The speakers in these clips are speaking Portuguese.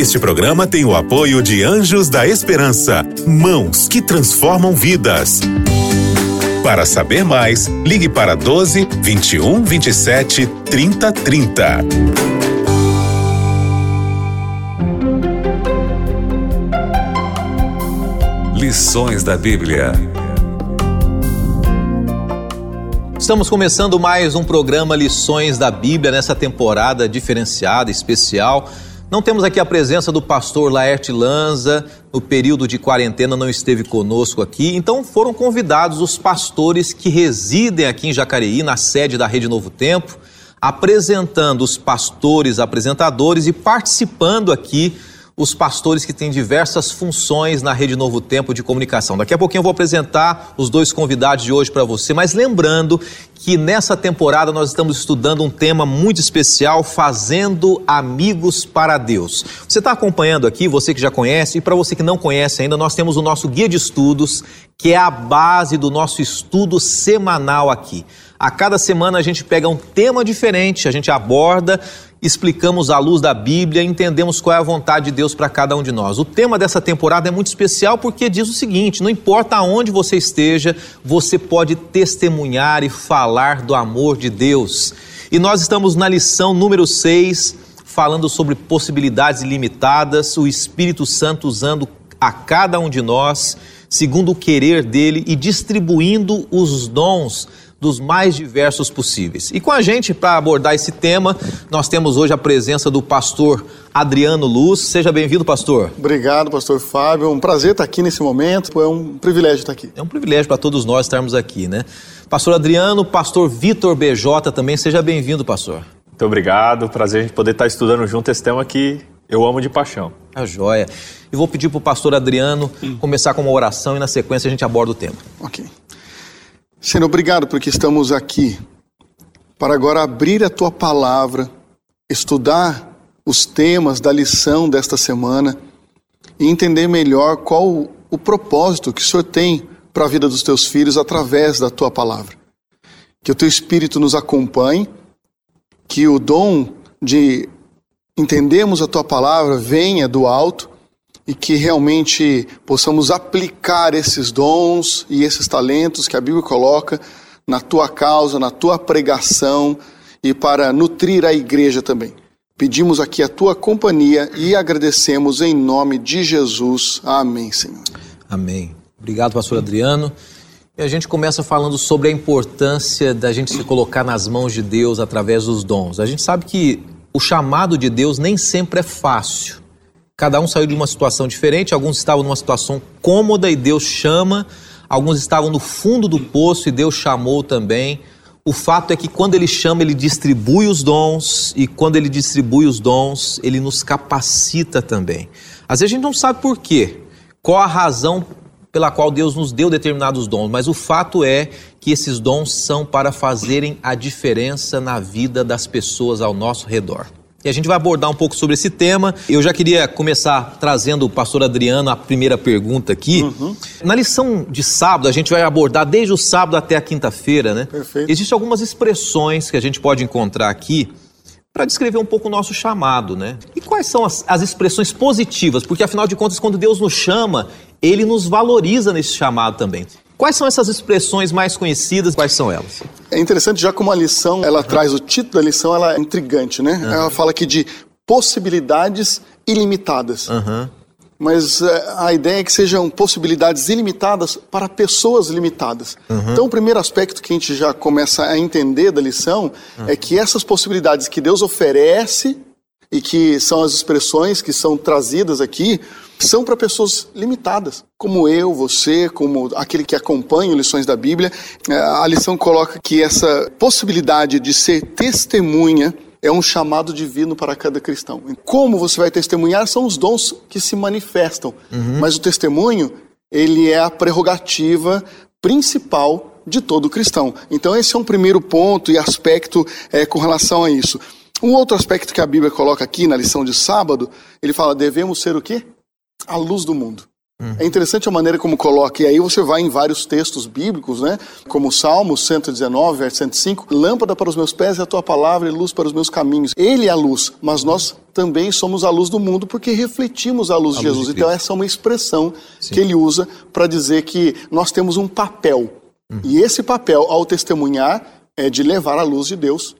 Este programa tem o apoio de Anjos da Esperança, mãos que transformam vidas. Para saber mais, ligue para 12 21 27 30 30. Lições da Bíblia. Estamos começando mais um programa Lições da Bíblia nessa temporada diferenciada, especial. Não temos aqui a presença do pastor Laerte Lanza, no período de quarentena não esteve conosco aqui, então foram convidados os pastores que residem aqui em Jacareí, na sede da Rede Novo Tempo, apresentando os pastores apresentadores e participando aqui os pastores que têm diversas funções na Rede Novo Tempo de comunicação. Daqui a pouquinho eu vou apresentar os dois convidados de hoje para você, mas lembrando que nessa temporada nós estamos estudando um tema muito especial, fazendo amigos para Deus. Você está acompanhando aqui, você que já conhece, e para você que não conhece ainda, nós temos o nosso guia de estudos, que é a base do nosso estudo semanal aqui. A cada semana a gente pega um tema diferente, a gente aborda explicamos à luz da Bíblia, entendemos qual é a vontade de Deus para cada um de nós. O tema dessa temporada é muito especial porque diz o seguinte: não importa aonde você esteja, você pode testemunhar e falar do amor de Deus. E nós estamos na lição número 6, falando sobre possibilidades ilimitadas, o Espírito Santo usando a cada um de nós, segundo o querer dele e distribuindo os dons dos mais diversos possíveis. E com a gente, para abordar esse tema, nós temos hoje a presença do pastor Adriano Luz. Seja bem-vindo, pastor. Obrigado, pastor Fábio. É um prazer estar aqui nesse momento. É um privilégio estar aqui. É um privilégio para todos nós estarmos aqui, né? Pastor Adriano, pastor Vitor BJ também. Seja bem-vindo, pastor. Muito obrigado. Prazer a gente poder estar estudando junto esse tema que eu amo de paixão. A joia. E vou pedir para o pastor Adriano começar com uma oração e na sequência a gente aborda o tema. Ok. Senhor, obrigado porque estamos aqui para agora abrir a tua palavra, estudar os temas da lição desta semana e entender melhor qual o propósito que o Senhor tem para a vida dos teus filhos através da tua palavra. Que o teu espírito nos acompanhe, que o dom de entendermos a tua palavra venha do alto e que realmente possamos aplicar esses dons e esses talentos que a Bíblia coloca na tua causa, na tua pregação e para nutrir a igreja também. Pedimos aqui a tua companhia e agradecemos em nome de Jesus. Amém, Senhor. Amém. Obrigado, pastor Adriano. E a gente começa falando sobre a importância da gente se colocar nas mãos de Deus através dos dons. A gente sabe que o chamado de Deus nem sempre é fácil. Cada um saiu de uma situação diferente, alguns estavam numa situação cômoda e Deus chama, alguns estavam no fundo do poço e Deus chamou também. O fato é que quando ele chama, ele distribui os dons, e quando ele distribui os dons, ele nos capacita também. Às vezes a gente não sabe por quê, qual a razão pela qual Deus nos deu determinados dons, mas o fato é que esses dons são para fazerem a diferença na vida das pessoas ao nosso redor. E a gente vai abordar um pouco sobre esse tema. Eu já queria começar trazendo o pastor Adriano a primeira pergunta aqui. Uhum. Na lição de sábado, a gente vai abordar desde o sábado até a quinta-feira, né? Perfeito. Existem algumas expressões que a gente pode encontrar aqui para descrever um pouco o nosso chamado, né? E quais são as, as expressões positivas? Porque afinal de contas, quando Deus nos chama, Ele nos valoriza nesse chamado também. Quais são essas expressões mais conhecidas? Quais são elas? É interessante, já como a lição, ela uhum. traz o título da lição, ela é intrigante, né? Uhum. Ela fala aqui de possibilidades ilimitadas. Uhum. Mas é, a ideia é que sejam possibilidades ilimitadas para pessoas limitadas. Então, o primeiro aspecto que a gente já começa a entender da lição é que essas possibilidades que Deus oferece e que são as expressões que são trazidas aqui, são para pessoas limitadas, como eu, você, como aquele que acompanha lições da Bíblia. É, a lição coloca que essa possibilidade de ser testemunha é um chamado divino para cada cristão. Como você vai testemunhar são os dons que se manifestam, uhum. mas o testemunho ele é a prerrogativa principal de todo cristão. Então esse é um primeiro ponto e aspecto é, com relação a isso. Um outro aspecto que a Bíblia coloca aqui na lição de sábado, ele fala: devemos ser o quê? A luz do mundo. Uhum. É interessante a maneira como coloca, e aí você vai em vários textos bíblicos, né? Como Salmo 119, verso 105, lâmpada para os meus pés é a tua palavra e luz para os meus caminhos. Ele é a luz, mas nós também somos a luz do mundo porque refletimos a luz a de Jesus. Luz de então, essa é uma expressão Sim. que ele usa para dizer que nós temos um papel. Uhum. E esse papel, ao testemunhar, é de levar a luz de Deus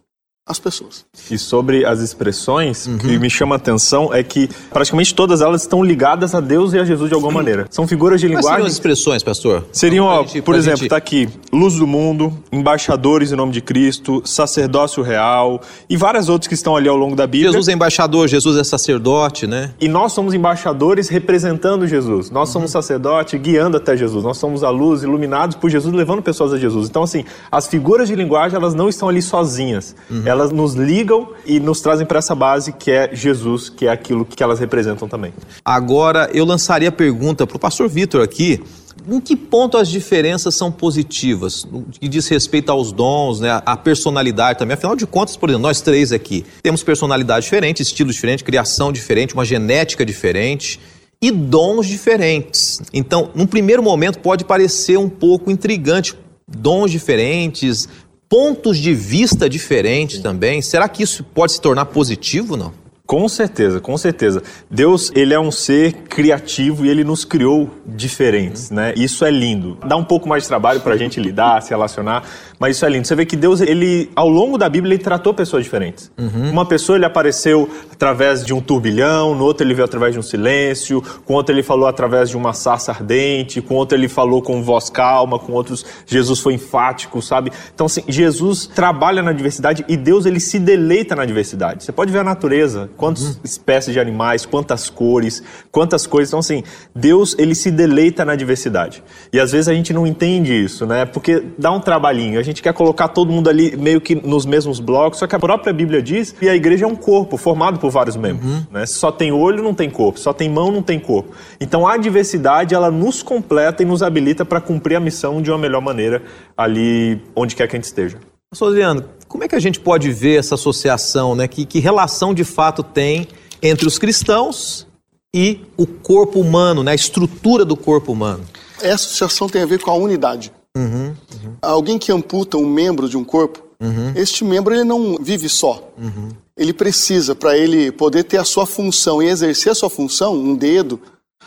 as pessoas. E sobre as expressões, uhum. o que me chama a atenção é que praticamente todas elas estão ligadas a Deus e a Jesus de alguma maneira. São figuras de linguagem. Quais seriam as expressões, pastor? Seriam, ó, gente, por exemplo, está gente... aqui, luz do mundo, embaixadores em nome de Cristo, sacerdócio real e várias outras que estão ali ao longo da Bíblia. Jesus é embaixador, Jesus é sacerdote, né? E nós somos embaixadores representando Jesus. Nós uhum. somos sacerdote guiando até Jesus. Nós somos a luz, iluminados por Jesus, levando pessoas a Jesus. Então, assim, as figuras de linguagem, elas não estão ali sozinhas. Uhum. Elas nos ligam e nos trazem para essa base que é Jesus, que é aquilo que elas representam também. Agora, eu lançaria a pergunta para o pastor Vitor aqui. Em que ponto as diferenças são positivas? No que diz respeito aos dons, né, a personalidade também. Afinal de contas, por exemplo, nós três aqui temos personalidade diferente, estilo diferente, criação diferente, uma genética diferente e dons diferentes. Então, num primeiro momento, pode parecer um pouco intrigante. Dons diferentes, pontos de vista diferentes também. Será que isso pode se tornar positivo, não? Com certeza, com certeza. Deus, ele é um ser criativo e ele nos criou diferentes, né? Isso é lindo. Dá um pouco mais de trabalho para a gente lidar, se relacionar, mas isso é lindo. Você vê que Deus, ele, ao longo da Bíblia, ele tratou pessoas diferentes. Uhum. Uma pessoa, ele apareceu através de um turbilhão, no outro ele veio através de um silêncio, com outro ele falou através de uma sarça ardente, com outro ele falou com voz calma, com outros Jesus foi enfático, sabe? Então, assim, Jesus trabalha na diversidade e Deus, ele se deleita na diversidade. Você pode ver a natureza, quantas uhum. espécies de animais, quantas cores, quantas coisas. Então, assim, Deus, ele se deleita na diversidade. E às vezes a gente não entende isso, né? Porque dá um trabalhinho. A gente quer colocar todo mundo ali meio que nos mesmos blocos, só que a própria Bíblia diz que a igreja é um corpo formado por vários membros. Uhum. Né? Só tem olho, não tem corpo. Só tem mão, não tem corpo. Então, a diversidade, ela nos completa e nos habilita para cumprir a missão de uma melhor maneira ali onde quer que a gente esteja. Adriano, como é que a gente pode ver essa associação, né? Que, que relação de fato tem entre os cristãos e o corpo humano, né? a estrutura do corpo humano? Essa associação tem a ver com a unidade. Uhum, uhum. Alguém que amputa um membro de um corpo, uhum. este membro ele não vive só. Uhum. Ele precisa, para ele poder ter a sua função e exercer a sua função, um dedo,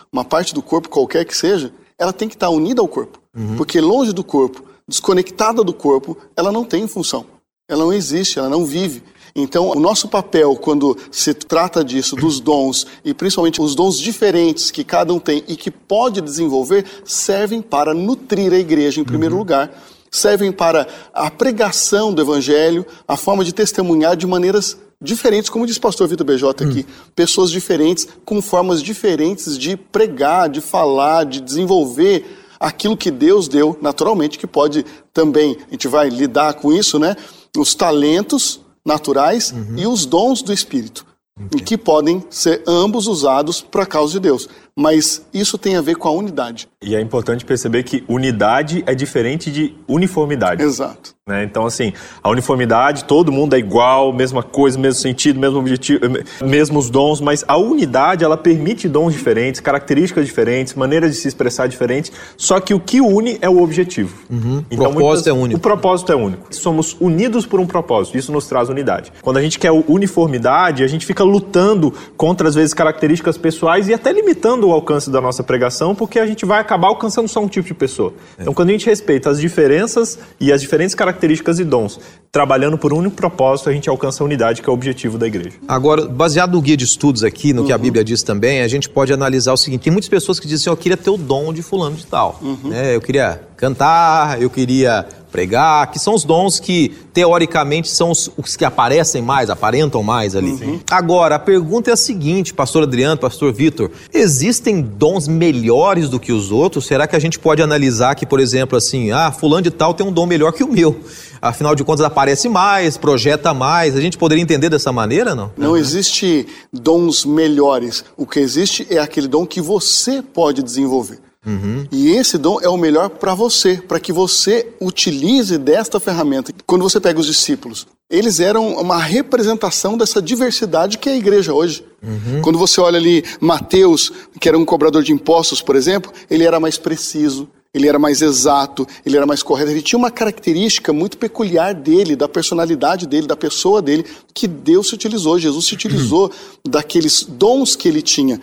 uma parte do corpo qualquer que seja, ela tem que estar unida ao corpo. Uhum. Porque longe do corpo desconectada do corpo, ela não tem função. Ela não existe, ela não vive. Então, o nosso papel, quando se trata disso, dos dons, e principalmente os dons diferentes que cada um tem e que pode desenvolver, servem para nutrir a igreja, em primeiro uhum. lugar, servem para a pregação do evangelho, a forma de testemunhar de maneiras diferentes, como diz o pastor Vitor BJ aqui, uhum. pessoas diferentes, com formas diferentes de pregar, de falar, de desenvolver aquilo que Deus deu, naturalmente, que pode também, a gente vai lidar com isso, né? Os talentos naturais uhum. e os dons do Espírito, okay. que podem ser ambos usados para a causa de Deus. Mas isso tem a ver com a unidade. E é importante perceber que unidade é diferente de uniformidade. Exato. Né? Então, assim, a uniformidade, todo mundo é igual, mesma coisa, mesmo sentido, mesmo objetivo, mesmos dons, mas a unidade, ela permite dons diferentes, características diferentes, maneiras de se expressar diferentes, só que o que une é o objetivo. Uhum. Então, o propósito muitas, é único. O propósito é único. Somos unidos por um propósito, isso nos traz unidade. Quando a gente quer uniformidade, a gente fica lutando contra, às vezes, características pessoais e até limitando o alcance da nossa pregação, porque a gente vai acabar alcançando só um tipo de pessoa. É. Então, quando a gente respeita as diferenças e as diferentes características características e dons. Trabalhando por um único propósito, a gente alcança a unidade, que é o objetivo da igreja. Agora, baseado no guia de estudos aqui, no uhum. que a uhum. Bíblia diz também, a gente pode analisar o seguinte: tem muitas pessoas que dizem assim, eu queria ter o dom de fulano de tal. Uhum. Né? Eu queria cantar, eu queria pregar, que são os dons que, teoricamente, são os, os que aparecem mais, aparentam mais ali. Uhum. Agora, a pergunta é a seguinte, pastor Adriano, pastor Vitor, existem dons melhores do que os outros? Será que a gente pode analisar que, por exemplo, assim, ah, fulano de tal tem um dom melhor que o meu? Afinal de contas, aparece mais, projeta mais. A gente poderia entender dessa maneira, não? Não uhum. existe dons melhores. O que existe é aquele dom que você pode desenvolver. Uhum. E esse dom é o melhor para você, para que você utilize desta ferramenta. Quando você pega os discípulos, eles eram uma representação dessa diversidade que é a igreja hoje. Uhum. Quando você olha ali Mateus, que era um cobrador de impostos, por exemplo, ele era mais preciso, ele era mais exato, ele era mais correto. Ele tinha uma característica muito peculiar dele, da personalidade dele, da pessoa dele, que Deus se utilizou, Jesus se utilizou daqueles dons que ele tinha.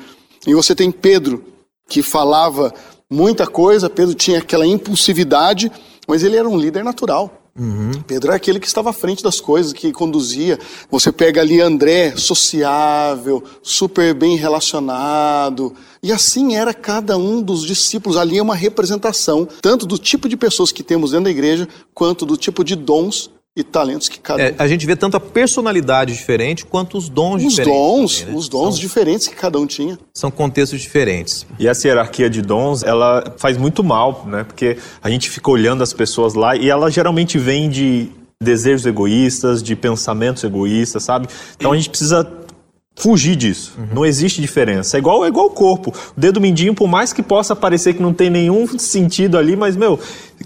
E você tem Pedro, que falava muita coisa, Pedro tinha aquela impulsividade, mas ele era um líder natural. Uhum. Pedro é aquele que estava à frente das coisas, que conduzia. Você pega ali André, sociável, super bem relacionado. E assim era cada um dos discípulos. Ali é uma representação, tanto do tipo de pessoas que temos dentro da igreja, quanto do tipo de dons e talentos que cada é, A gente vê tanto a personalidade diferente quanto os dons os diferentes. Dons, também, né? Os dons São, diferentes que cada um tinha. São contextos diferentes. E essa hierarquia de dons, ela faz muito mal, né? Porque a gente fica olhando as pessoas lá e ela geralmente vem de desejos egoístas, de pensamentos egoístas, sabe? Então a gente precisa fugir disso. Uhum. Não existe diferença. É igual, é igual o corpo. O dedo mindinho, por mais que possa parecer que não tem nenhum sentido ali, mas, meu,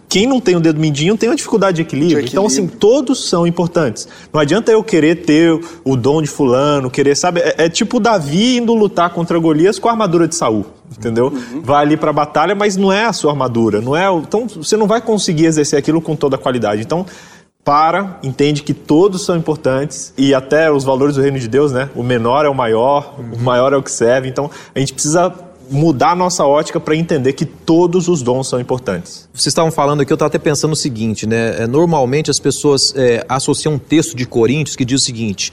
quem não tem o dedo mindinho tem uma dificuldade de equilíbrio. de equilíbrio. Então, assim, todos são importantes. Não adianta eu querer ter o dom de fulano, querer, sabe? É, é tipo Davi indo lutar contra Golias com a armadura de Saul. Entendeu? Uhum. Vai ali para a batalha, mas não é a sua armadura, não é. Então você não vai conseguir exercer aquilo com toda a qualidade. Então para, entende que todos são importantes e até os valores do reino de Deus, né? O menor é o maior, o maior é o que serve. Então, a gente precisa mudar a nossa ótica para entender que todos os dons são importantes. Vocês estavam falando aqui, eu estava até pensando o seguinte, né? É, normalmente as pessoas é, associam um texto de Coríntios que diz o seguinte: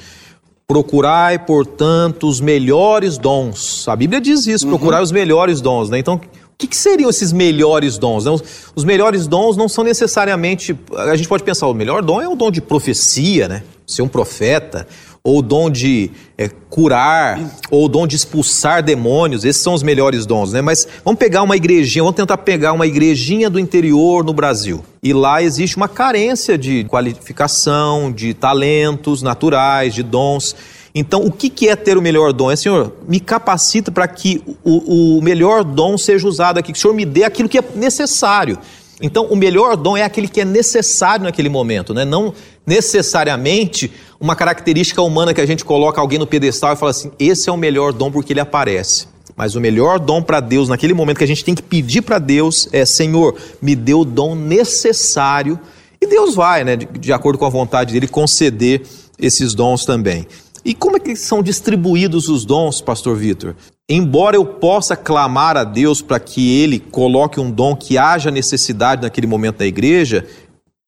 procurai, portanto, os melhores dons. A Bíblia diz isso, uhum. procurai os melhores dons, né? Então, que, que seriam esses melhores dons? Os, os melhores dons não são necessariamente. A gente pode pensar, o melhor dom é o dom de profecia, né? Ser um profeta, ou o dom de é, curar, ou o dom de expulsar demônios, esses são os melhores dons, né? Mas vamos pegar uma igrejinha, vamos tentar pegar uma igrejinha do interior no Brasil. E lá existe uma carência de qualificação, de talentos naturais, de dons. Então, o que, é ter o melhor dom? É, Senhor, me capacita para que o, o melhor dom seja usado aqui, que o Senhor me dê aquilo que é necessário. Então, o melhor dom é aquele que é necessário naquele momento, né? não necessariamente uma característica humana que a gente coloca alguém no pedestal e fala assim: esse é o melhor dom porque ele aparece. Mas o melhor dom para Deus, naquele momento que a gente tem que pedir para Deus, é: Senhor, me dê o dom necessário. E Deus vai, né, de, de acordo com a vontade dele, conceder esses dons também. E como é que são distribuídos os dons, pastor Vitor? Embora eu possa clamar a Deus para que ele coloque um dom que haja necessidade naquele momento da igreja,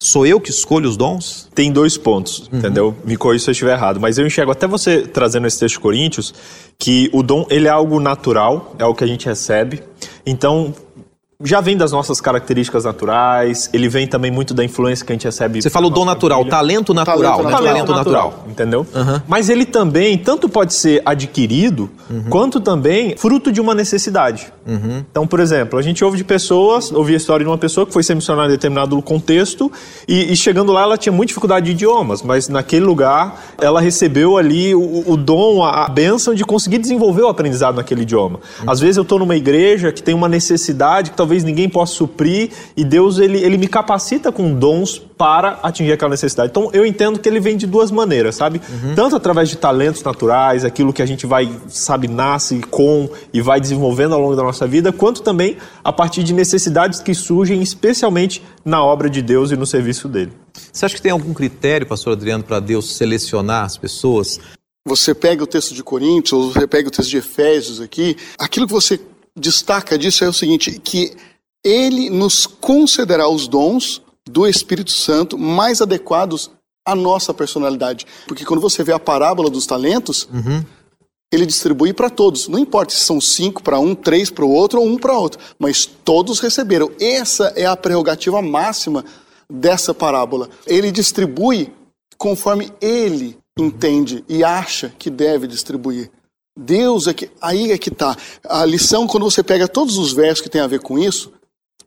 Sou eu que escolho os dons? Tem dois pontos, uhum. entendeu? Me corrija se eu estiver errado, mas eu enxergo até você trazendo esse texto de Coríntios que o dom ele é algo natural, é o que a gente recebe. Então, já vem das nossas características naturais, ele vem também muito da influência que a gente recebe. Você falou dom natural, talento natural, talento, né? talento, talento natural, natural, entendeu? Uhum. Mas ele também tanto pode ser adquirido, uhum. quanto também fruto de uma necessidade. Uhum. Então, por exemplo, a gente ouve de pessoas, ouvi a história de uma pessoa que foi ser missionária em determinado contexto e, e, chegando lá ela tinha muita dificuldade de idiomas, mas naquele lugar ela recebeu ali o, o dom, a, a bênção de conseguir desenvolver o aprendizado naquele idioma. Uhum. Às vezes eu estou numa igreja que tem uma necessidade que talvez talvez ninguém possa suprir e Deus ele, ele me capacita com dons para atingir aquela necessidade. Então eu entendo que ele vem de duas maneiras, sabe? Uhum. Tanto através de talentos naturais, aquilo que a gente vai, sabe, nasce com e vai desenvolvendo ao longo da nossa vida, quanto também a partir de necessidades que surgem especialmente na obra de Deus e no serviço dele. Você acha que tem algum critério, pastor Adriano, para Deus selecionar as pessoas? Você pega o texto de Coríntios, ou você pega o texto de Efésios aqui, aquilo que você destaca disso é o seguinte: que ele nos concederá os dons do Espírito Santo mais adequados à nossa personalidade. Porque quando você vê a parábola dos talentos, uhum. ele distribui para todos. Não importa se são cinco para um, três para o outro ou um para outro, mas todos receberam. Essa é a prerrogativa máxima dessa parábola. Ele distribui conforme ele entende e acha que deve distribuir. Deus é que. Aí é que está. A lição, quando você pega todos os versos que tem a ver com isso,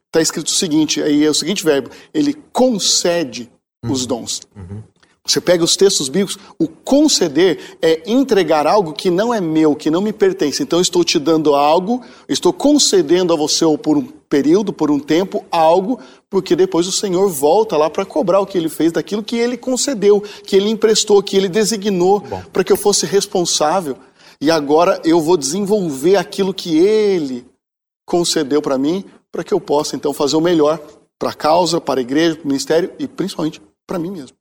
está escrito o seguinte: aí é o seguinte verbo, ele concede uhum. os dons. Uhum. Você pega os textos bíblicos, o conceder é entregar algo que não é meu, que não me pertence. Então, estou te dando algo, estou concedendo a você, ou por um período, por um tempo, algo, porque depois o Senhor volta lá para cobrar o que ele fez daquilo que ele concedeu, que ele emprestou, que ele designou para que eu fosse responsável e agora eu vou desenvolver aquilo que Ele concedeu para mim para que eu possa então fazer o melhor para a causa, para a igreja, para o ministério e principalmente para mim mesmo.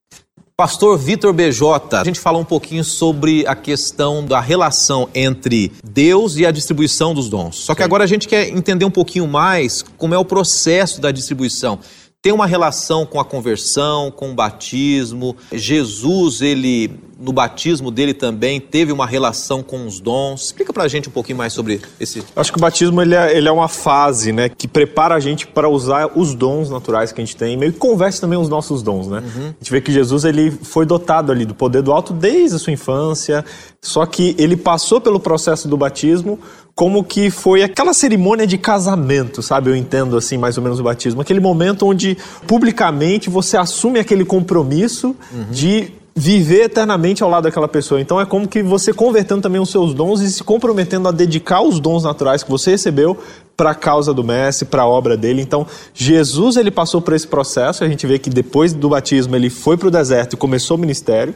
Pastor Vitor BJ, a gente fala um pouquinho sobre a questão da relação entre Deus e a distribuição dos dons. Só que Sim. agora a gente quer entender um pouquinho mais como é o processo da distribuição tem uma relação com a conversão, com o batismo. Jesus, ele no batismo dele também teve uma relação com os dons. Explica pra gente um pouquinho mais sobre esse. Acho que o batismo ele é, ele é uma fase, né, que prepara a gente para usar os dons naturais que a gente tem, meio que converte também os nossos dons, né? Uhum. A gente vê que Jesus ele foi dotado ali do poder do alto desde a sua infância, só que ele passou pelo processo do batismo como que foi aquela cerimônia de casamento, sabe? Eu entendo assim mais ou menos o batismo, aquele momento onde publicamente você assume aquele compromisso uhum. de viver eternamente ao lado daquela pessoa. Então é como que você convertendo também os seus dons e se comprometendo a dedicar os dons naturais que você recebeu para a causa do mestre, para a obra dele. Então, Jesus ele passou por esse processo. A gente vê que depois do batismo ele foi para o deserto e começou o ministério.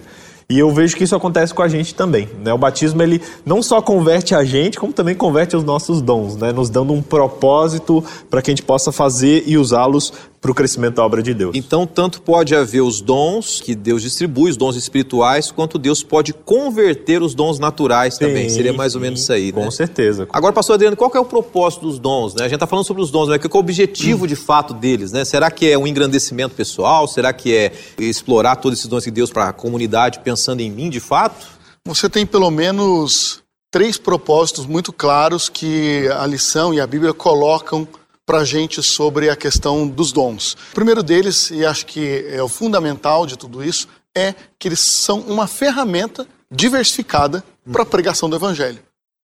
E eu vejo que isso acontece com a gente também. Né? O batismo ele não só converte a gente, como também converte os nossos dons, né? nos dando um propósito para que a gente possa fazer e usá-los para o crescimento da obra de Deus. Então, tanto pode haver os dons que Deus distribui, os dons espirituais, quanto Deus pode converter os dons naturais sim, também. Seria mais ou menos isso aí, Com né? certeza. Agora, pastor Adriano, qual é o propósito dos dons? Né? A gente está falando sobre os dons, mas qual é o objetivo hum. de fato deles? Né? Será que é um engrandecimento pessoal? Será que é explorar todos esses dons de Deus para a comunidade pensando em mim de fato? Você tem pelo menos três propósitos muito claros que a lição e a Bíblia colocam para a gente sobre a questão dos dons. O primeiro deles, e acho que é o fundamental de tudo isso, é que eles são uma ferramenta diversificada para a pregação do Evangelho.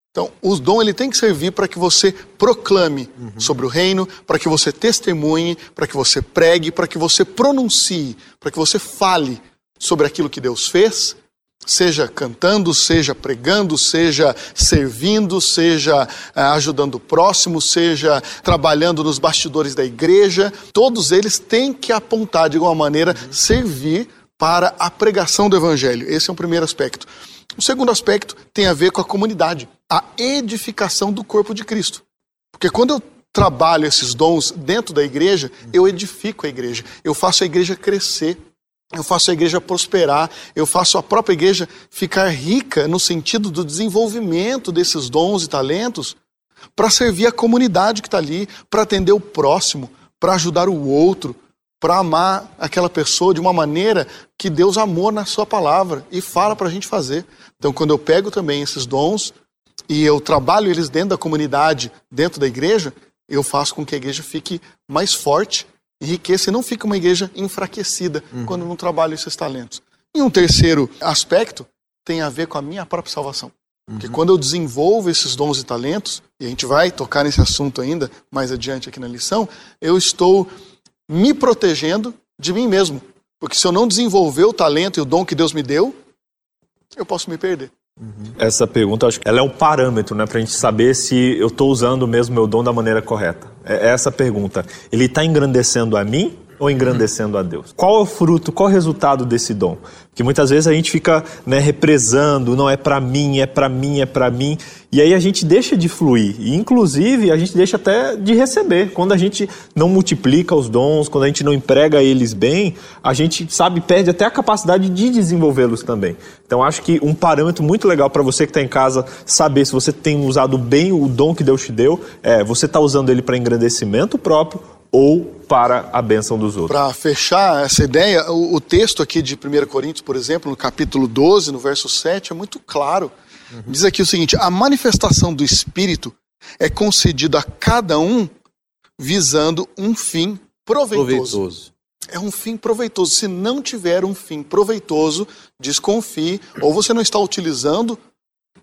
Então, o dom ele tem que servir para que você proclame uhum. sobre o reino, para que você testemunhe, para que você pregue, para que você pronuncie, para que você fale sobre aquilo que Deus fez seja cantando, seja pregando, seja servindo, seja eh, ajudando o próximo, seja trabalhando nos bastidores da igreja, todos eles têm que apontar de alguma maneira, servir para a pregação do evangelho. Esse é o primeiro aspecto. O segundo aspecto tem a ver com a comunidade, a edificação do corpo de Cristo. Porque quando eu trabalho esses dons dentro da igreja, eu edifico a igreja, eu faço a igreja crescer eu faço a igreja prosperar, eu faço a própria igreja ficar rica no sentido do desenvolvimento desses dons e talentos para servir a comunidade que está ali, para atender o próximo, para ajudar o outro, para amar aquela pessoa de uma maneira que Deus amou na Sua palavra e fala para a gente fazer. Então, quando eu pego também esses dons e eu trabalho eles dentro da comunidade, dentro da igreja, eu faço com que a igreja fique mais forte enriqueça e não fica uma igreja enfraquecida uhum. quando não trabalha esses talentos. E um terceiro aspecto tem a ver com a minha própria salvação. Uhum. Porque quando eu desenvolvo esses dons e talentos, e a gente vai tocar nesse assunto ainda mais adiante aqui na lição, eu estou me protegendo de mim mesmo. Porque se eu não desenvolver o talento e o dom que Deus me deu, eu posso me perder. Uhum. Essa pergunta, acho que ela é um parâmetro, né, para a gente saber se eu estou usando mesmo meu dom da maneira correta. É, é essa pergunta. Ele está engrandecendo a mim ou engrandecendo a Deus? Qual é o fruto, qual é o resultado desse dom? Que muitas vezes a gente fica né, represando, não é para mim, é para mim, é para mim, e aí a gente deixa de fluir, e inclusive a gente deixa até de receber. Quando a gente não multiplica os dons, quando a gente não emprega eles bem, a gente sabe perde até a capacidade de desenvolvê-los também. Então acho que um parâmetro muito legal para você que está em casa saber se você tem usado bem o dom que Deus te deu, é você está usando ele para engrandecimento próprio ou para a bênção dos outros. Para fechar essa ideia, o, o, texto aqui de 1 Coríntios, por exemplo, no capítulo 12, no verso 7, é muito claro. Uhum. Diz aqui o seguinte: a manifestação do Espírito é concedida a cada um visando um fim proveitoso. proveitoso. É um fim proveitoso. Se não tiver um fim proveitoso, desconfie, ou você não está utilizando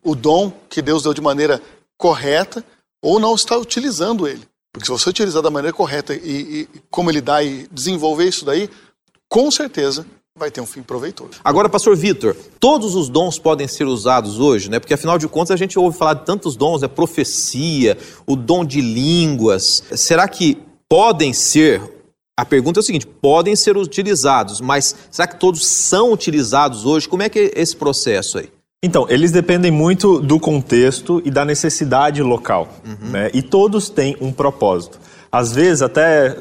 o dom que Deus deu de maneira correta, ou não está utilizando ele. Porque se você utilizar da maneira correta e, e como ele dá e desenvolver isso daí, com certeza vai ter um fim proveitoso. Agora, pastor Vitor, todos os dons podem ser usados hoje, né? Porque afinal de contas a gente ouve falar de tantos dons, né? Profecia, o dom de línguas. Será que podem ser a pergunta é o seguinte: podem ser utilizados, mas será que todos são utilizados hoje? Como é que é esse processo aí? Então, eles dependem muito do contexto e da necessidade local, uhum. né? E todos têm um propósito. Às vezes até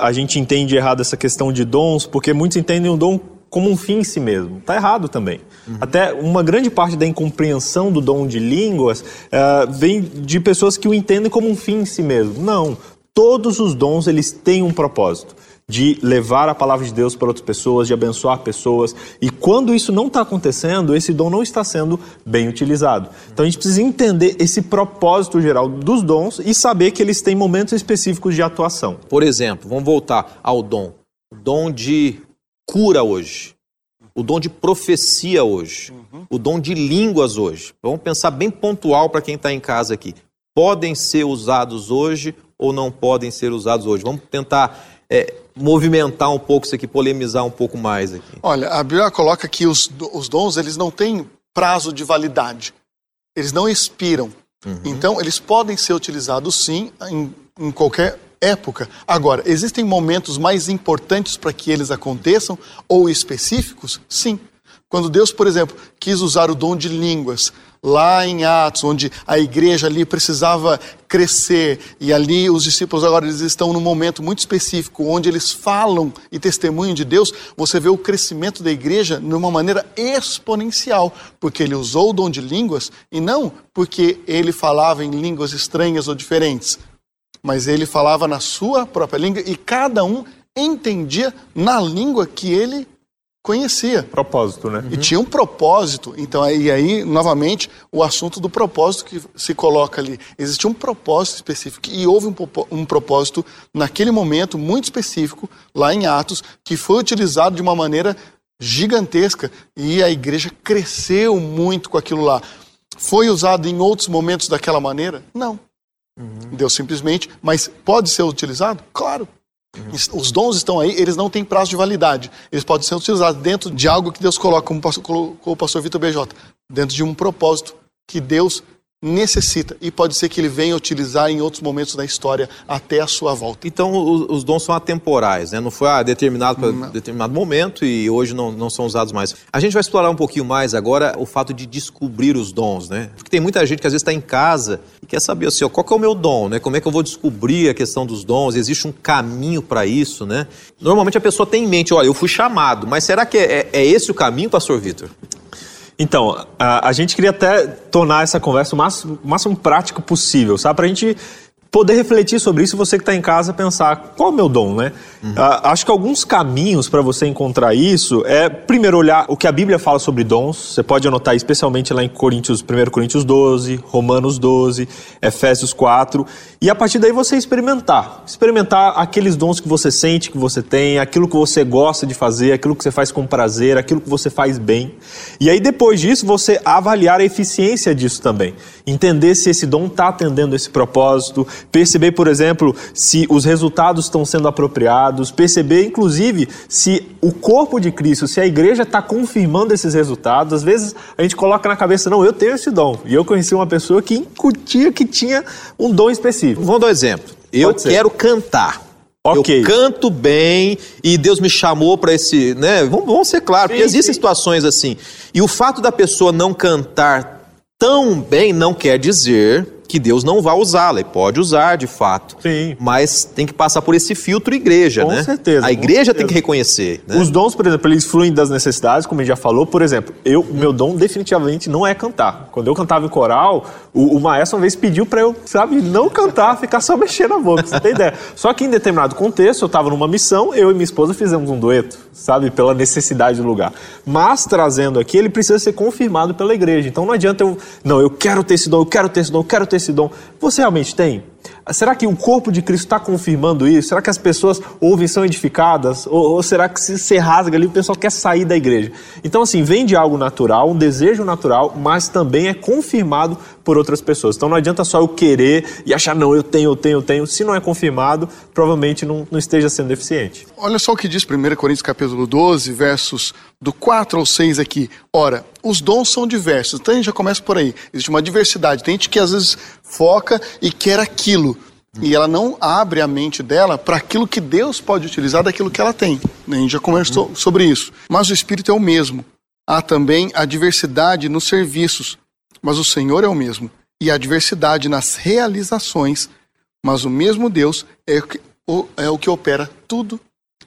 a gente entende errado essa questão de dons, porque muitos entendem o dom como um fim em si mesmo. Está errado também. Uhum. Até uma grande parte da incompreensão do dom de línguas uh, vem de pessoas que o entendem como um fim em si mesmo. Não. Todos os dons eles têm um propósito de levar a palavra de Deus para outras pessoas, de abençoar pessoas. E quando isso não está acontecendo, esse dom não está sendo bem utilizado. Então a gente precisa entender esse propósito geral dos dons e saber que eles têm momentos específicos de atuação. Por exemplo, vamos voltar ao dom. O dom de cura hoje. O dom de profecia hoje. Uhum. O dom de línguas hoje. Vamos pensar bem pontual para quem está em casa aqui. Podem ser usados hoje ou não podem ser usados hoje? Vamos tentar é, movimentar um pouco isso aqui, polemizar um pouco mais aqui. Olha, a Bíblia coloca que os, os dons eles não têm prazo de validade, eles não expiram. Uhum. Então, eles podem ser utilizados sim em, em qualquer época. Agora, existem momentos mais importantes para que eles aconteçam ou específicos? Sim. Quando Deus, por exemplo, quis usar o dom de línguas lá em Atos, onde a igreja ali precisava crescer, e ali os discípulos agora eles estão num momento muito específico, onde eles falam e testemunham de Deus, você vê o crescimento da igreja de uma maneira exponencial, porque ele usou o dom de línguas e não porque ele falava em línguas estranhas ou diferentes, mas ele falava na sua própria língua e cada um entendia na língua que ele conhecia. Propósito, né? E uhum. tinha um propósito. Então, aí, aí, novamente, o assunto do propósito que se coloca ali. Existia um propósito específico e houve um, um propósito naquele momento muito específico, lá em Atos, que foi utilizado de uma maneira gigantesca e a igreja cresceu muito com aquilo lá. Foi usado em outros momentos daquela maneira? Não. Uhum. Deus simplesmente, mas pode ser utilizado? Claro. Os dons estão aí, eles não têm prazo de validade. Eles podem ser utilizados dentro de algo que Deus coloca, como colocou o pastor Vitor BJ, dentro de um propósito que Deus necessita e pode ser que ele venha utilizar em outros momentos da história até a sua volta. Então os, os dons são atemporais, né? Não foi ah, determinado para determinado momento e hoje não, não são usados mais. A gente vai explorar um pouquinho mais agora o fato de descobrir os dons, né? Porque tem muita gente que às vezes está em casa e quer saber assim, ó, qual que é o meu dom, né? Como é que eu vou descobrir a questão dos dons? Existe um caminho para isso, né? Normalmente a pessoa tem em mente, olha, eu fui chamado, mas será que é, é, é esse o caminho, Pastor Vitor? Então, a, a, gente queria até tornar essa conversa o máximo, o máximo prático possível, sabe? Para a gente poder refletir sobre isso, você que está em casa pensar qual é o meu dom, né? Uhum. Uh, acho que alguns caminhos para você encontrar isso é primeiro olhar o que a Bíblia fala sobre dons. Você pode anotar especialmente lá em Coríntios, 1 Coríntios 12, Romanos 12, Efésios 4, e a partir daí você experimentar, experimentar aqueles dons que você sente que você tem, aquilo que você gosta de fazer, aquilo que você faz com prazer, aquilo que você faz bem. E aí depois disso você avaliar a eficiência disso também, entender se esse dom está atendendo esse propósito, perceber, por exemplo, se os resultados estão sendo apropriados, perceber, inclusive, se o corpo de Cristo, se a igreja está confirmando esses resultados. Às vezes a gente coloca na cabeça, não, eu tenho esse dom. E eu conheci uma pessoa que incutia que tinha um dom específico. Vamos dar um exemplo. Eu quero cantar. Okay. Eu canto bem e Deus me chamou para esse, né? Vamos, vamos ser claros, porque existem sim. situações assim. E o fato da pessoa não cantar tão bem não quer dizer que Deus não vai usá-la, e pode usar de fato. Sim. Mas tem que passar por esse filtro igreja, com né? Certeza, a igreja tem que reconhecer. Né? Os dons, por exemplo, eles fluem das necessidades, como a gente já falou. Por exemplo, eu, meu dom definitivamente não é cantar. Quando eu cantava em coral, o, o maestro uma vez pediu para eu, sabe, não cantar, ficar só mexendo a boca, você tem ideia. Só que em determinado contexto, eu estava numa missão, eu e minha esposa fizemos um dueto, sabe, pela necessidade do lugar. Mas trazendo aqui, ele precisa ser confirmado pela igreja. Então não adianta eu, não, eu quero ter esse dom, eu quero ter esse dom, eu quero ter esse dom. Você realmente tem? Será que o corpo de Cristo está confirmando isso? Será que as pessoas ouvem são edificadas? Ou, ou, será que se você rasga ali, o pessoal quer sair da igreja? Então, assim, vem de algo natural, um desejo natural, mas também é confirmado por outras pessoas. Então não adianta só eu querer e achar, não, eu tenho, eu tenho, eu tenho. Se não é confirmado, provavelmente não, não esteja sendo eficiente. Olha só o que diz 1 Coríntios capítulo 12, versos do 4 ao 6 aqui. Ora, os dons são diversos. Então a gente já começa por aí. Existe uma diversidade. Tem gente que às vezes foca e quer aquilo. E ela não abre a mente dela para aquilo que Deus pode utilizar daquilo que ela tem. A gente já conversou sobre isso. Mas o Espírito é o mesmo. Há também a diversidade nos serviços, mas o Senhor é o mesmo. E a diversidade nas realizações, mas o mesmo Deus é o que, é o que opera tudo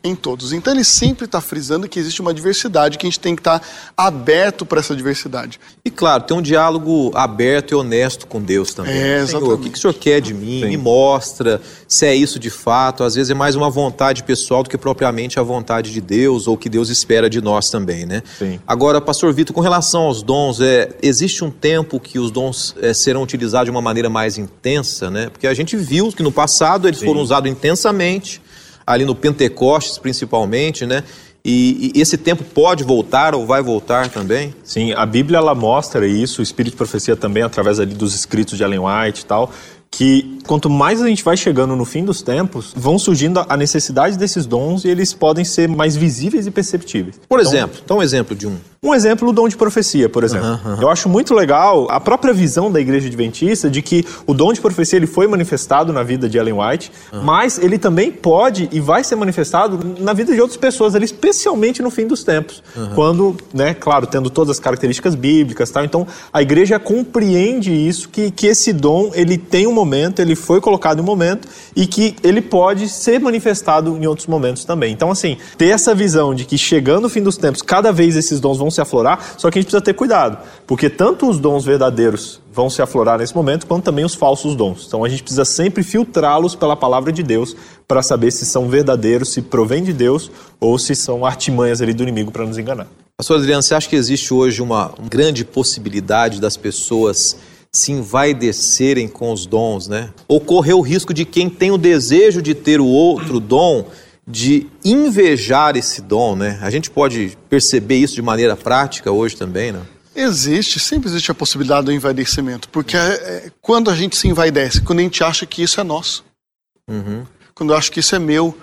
em todos. Então ele sempre está frisando que existe uma diversidade, que a gente tem que estar tá aberto para essa diversidade. E claro, tem um diálogo aberto e honesto com Deus também. É, Senhor, o que, que o Senhor quer de mim? Sim. Me mostra se é isso de fato. Às vezes é mais uma vontade pessoal do que propriamente a vontade de Deus ou que Deus espera de nós também, né? Sim. Agora, Pastor Vitor, com relação aos dons, é, existe um tempo que os dons é, serão utilizados de uma maneira mais intensa, né? Porque a gente viu que no passado eles Sim. foram usados intensamente ali no Pentecostes principalmente, né? E, e, esse tempo pode voltar ou vai voltar também? Sim, a Bíblia ela mostra isso, o Espírito de Profecia também, através ali dos escritos de Ellen White e tal, que quanto mais a gente vai chegando no fim dos tempos, vão surgindo a necessidade desses dons e eles podem ser mais visíveis e perceptíveis. Por então, exemplo, então um exemplo de um. Um exemplo, o dom de profecia, por exemplo. Uhum, uhum. Eu acho muito legal a própria visão da igreja adventista de que o dom de profecia ele foi manifestado na vida de Ellen White, uhum. mas ele também pode e vai ser manifestado na vida de outras pessoas, ali, especialmente no fim dos tempos. Quando, né, claro, tendo todas as características bíblicas tal. Então, a igreja compreende isso, que, que esse dom ele tem um momento, ele foi colocado em um momento e que ele pode ser manifestado em outros momentos também. Então, assim, ter essa visão de que chegando o fim dos tempos, cada vez esses dons vão vão se aflorar, só que a gente precisa ter cuidado, porque tanto os dons verdadeiros vão se aflorar nesse momento, quanto também os falsos dons. Então a gente precisa sempre filtrá-los pela palavra de Deus para saber se são verdadeiros, se provém de Deus ou se são artimanhas ali do inimigo para nos enganar. Pastor Adriano, você acha que existe hoje uma grande possibilidade das pessoas se envaidecerem com os dons, né? Ou correr o risco de quem tem o desejo de ter o outro dom de invejar esse dom, né? A gente pode perceber isso de maneira prática hoje também, né? Existe, sempre existe a possibilidade do envaidecimento, porque é, é, quando a gente se envaidece, quando a gente acha que isso é nosso, uhum. quando eu acho que isso é meu,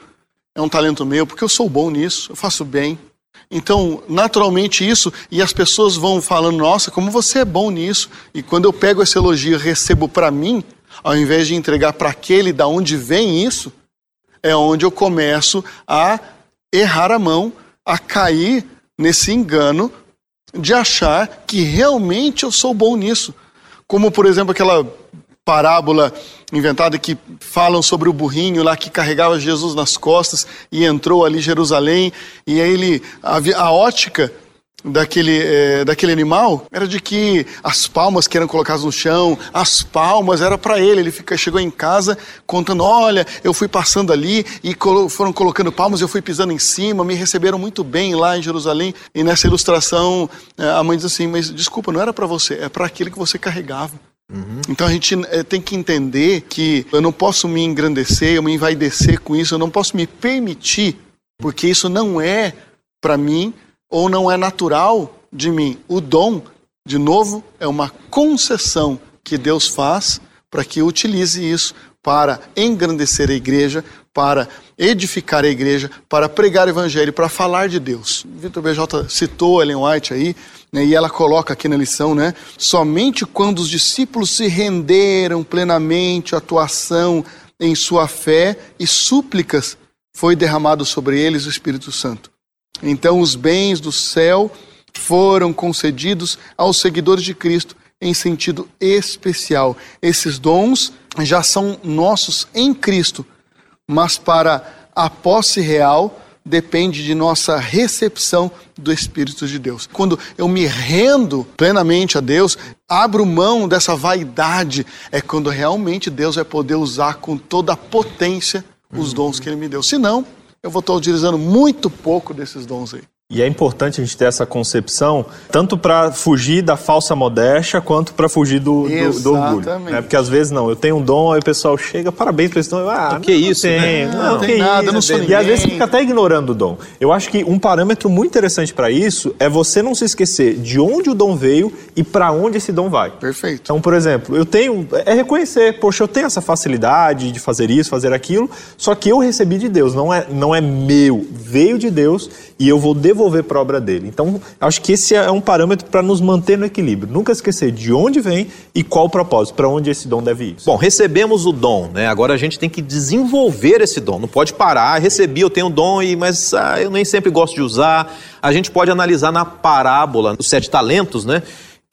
é um talento meu, porque eu sou bom nisso, eu faço bem. Então, naturalmente isso, e as pessoas vão falando, nossa, como você é bom nisso, e quando eu pego esse elogio e recebo para mim, ao invés de entregar para aquele da onde vem isso, é onde eu começo a errar a mão, a cair nesse engano de achar que realmente eu sou bom nisso. Como, por exemplo, aquela parábola inventada que falam sobre o burrinho lá que carregava Jesus nas costas e entrou ali Jerusalém, e aí ele, a, a ótica daquele, é, daquele animal era de que as palmas que eram colocadas no chão, as palmas era para ele. Ele fica, chegou em casa contando: Olha, eu fui passando ali e colo foram colocando palmas, eu fui pisando em cima, me receberam muito bem lá em Jerusalém. E nessa ilustração, é, a mãe diz assim: Mas desculpa, não era para você, é para aquele que você carregava. Uhum. Então a gente é, tem que entender que eu não posso me engrandecer, eu me envaidecer com isso, eu não posso me permitir, porque isso não é para mim ou não é natural de mim. O dom, de novo, é uma concessão que Deus faz para que eu utilize isso para engrandecer a igreja, para edificar a igreja, para pregar o evangelho, para falar de Deus. Vitor BJ citou Ellen White aí, né, e ela coloca aqui na lição, né? Somente quando os discípulos se renderam plenamente à atuação em sua fé e súplicas, foi derramado sobre eles o Espírito Santo. Então, os bens do céu foram concedidos aos seguidores de Cristo em sentido especial. Esses dons já são nossos em Cristo, mas para a posse real depende de nossa recepção do Espírito de Deus. Quando eu me rendo plenamente a Deus, abro mão dessa vaidade, é quando realmente Deus vai poder usar com toda a potência os dons que Ele me deu. Se não, eu vou estar utilizando muito pouco desses dons aí. E é importante a gente ter essa concepção, tanto para fugir da falsa modéstia, quanto para fugir do, do, do, orgulho. Né? Porque às vezes não, eu tenho um dom, aí o pessoal chega, parabéns para esse dom. Ah, que isso, tem, né? Não, não tem nada, isso, não sou ninguém. E às vezes fica até ignorando o dom. Eu acho que um parâmetro muito interessante para isso é você não se esquecer de onde o dom veio e para onde esse dom vai. Perfeito. Então, por exemplo, eu tenho, é reconhecer, poxa, eu tenho essa facilidade de fazer isso, fazer aquilo, só que eu recebi de Deus, não é, não é meu, veio de Deus e eu vou devolver para a obra dele. Então, acho que esse é um parâmetro para nos manter no equilíbrio. Nunca esquecer de onde vem e qual o propósito, para onde esse dom deve ir. Bom, recebemos o dom, né? Agora a gente tem que desenvolver esse dom. Não pode parar, recebi, eu tenho um dom, mas ah, eu nem sempre gosto de usar. A gente pode analisar na parábola dos sete talentos, né?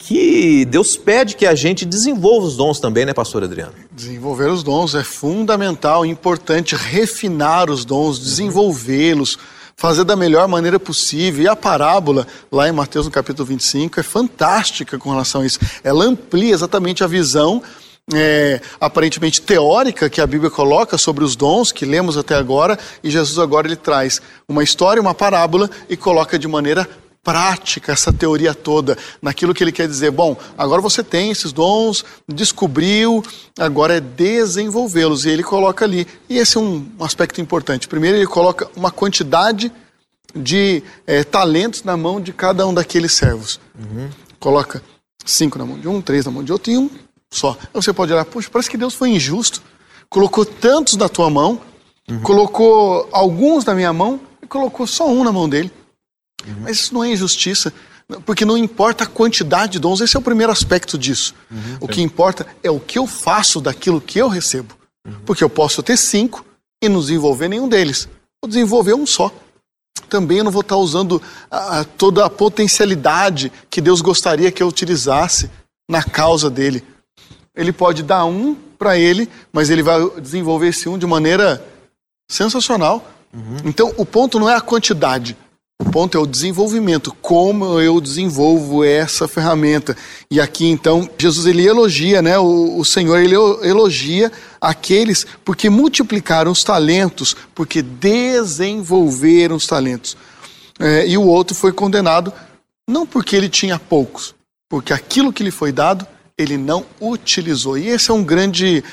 que Deus pede que a gente desenvolva os dons também, né, pastor Adriano? Desenvolver os dons é fundamental, importante refinar os dons, desenvolvê-los, fazer da melhor maneira possível. E a parábola, lá em Mateus no capítulo 25, é fantástica com relação a isso. Ela amplia exatamente a visão é, aparentemente teórica que a Bíblia coloca sobre os dons que lemos até agora, e Jesus agora ele traz uma história, uma parábola e coloca de maneira prática essa teoria toda, naquilo que ele quer dizer. Bom, agora você tem esses dons, descobriu, agora é desenvolvê-los. E ele coloca ali. E esse é um aspecto importante. Primeiro, ele coloca uma quantidade de é, talentos na mão de cada um daqueles servos. Uhum. Coloca cinco na mão de um, três na mão de outro e um só. Você pode olhar, puxa, parece que Deus foi injusto. Colocou tantos na tua mão, uhum. colocou alguns na minha mão e colocou só um na mão dele. Uhum. Mas isso não é injustiça, porque não importa a quantidade de dons, esse é o primeiro aspecto disso. Uhum. O que importa é o que eu faço daquilo que eu recebo. Uhum. Porque eu posso ter cinco e não desenvolver nenhum deles. Vou desenvolver um só. Também eu não vou estar usando a, toda a potencialidade que Deus gostaria que eu utilizasse na causa dele. Ele pode dar um para ele, mas ele vai desenvolver esse um de maneira sensacional. Uhum. Então, o ponto não é a quantidade, o ponto é o desenvolvimento, como eu desenvolvo essa ferramenta. E aqui então Jesus ele elogia, né? O, o, Senhor ele elogia aqueles porque multiplicaram os talentos, porque desenvolveram os talentos. É, e o outro foi condenado não porque ele tinha poucos, porque aquilo que lhe foi dado ele não utilizou. E esse é um grande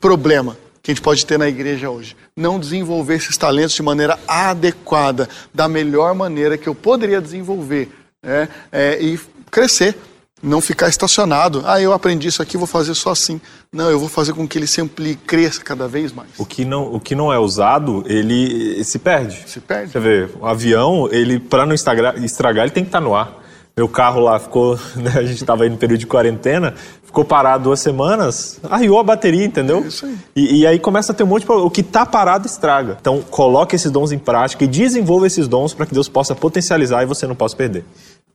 problema que a gente pode ter na igreja hoje. Não desenvolver esses talentos de maneira adequada, da melhor maneira que eu poderia desenvolver né? é, e crescer. Não ficar estacionado. Ah, eu aprendi isso aqui, vou fazer só assim. Não, eu vou fazer com que ele se amplie, cresça cada vez mais. O que não, o que não é usado, ele se perde. Se perde. Você vê, o avião, ele para não estragar, estragar, ele tem que estar no ar. Meu carro lá ficou, né, a gente estava aí no período de quarentena, ficou parado duas semanas, arriou a bateria, entendeu? É isso aí. E, e aí começa a ter um monte de problema. O que está parado estraga. Então, coloque esses dons em prática e desenvolva esses dons para que Deus possa potencializar e você não possa perder.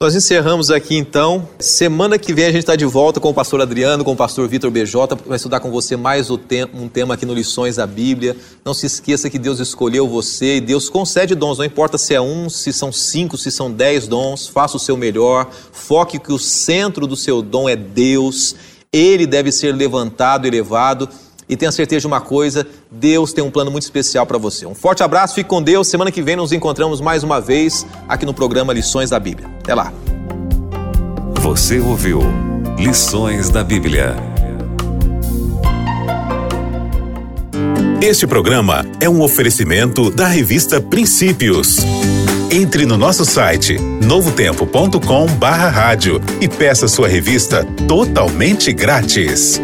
Nós encerramos aqui então. Semana que vem a gente está de volta com o pastor Adriano, com o pastor Vitor BJ, vai estudar com você mais um tema aqui no Lições da Bíblia. Não se esqueça que Deus escolheu você e Deus concede dons, não importa se é um, se são cinco, se são dez dons, faça o seu melhor, foque que o centro do seu dom é Deus, ele deve ser levantado, elevado e tenha certeza de uma coisa: Deus tem um plano muito especial para você. Um forte abraço, fique com Deus. Semana que vem nos encontramos mais uma vez aqui no programa Lições da Bíblia. Até lá. Você ouviu Lições da Bíblia. Este programa é um oferecimento da revista Princípios. Entre no nosso site novotempo.com/barra e peça sua revista totalmente grátis.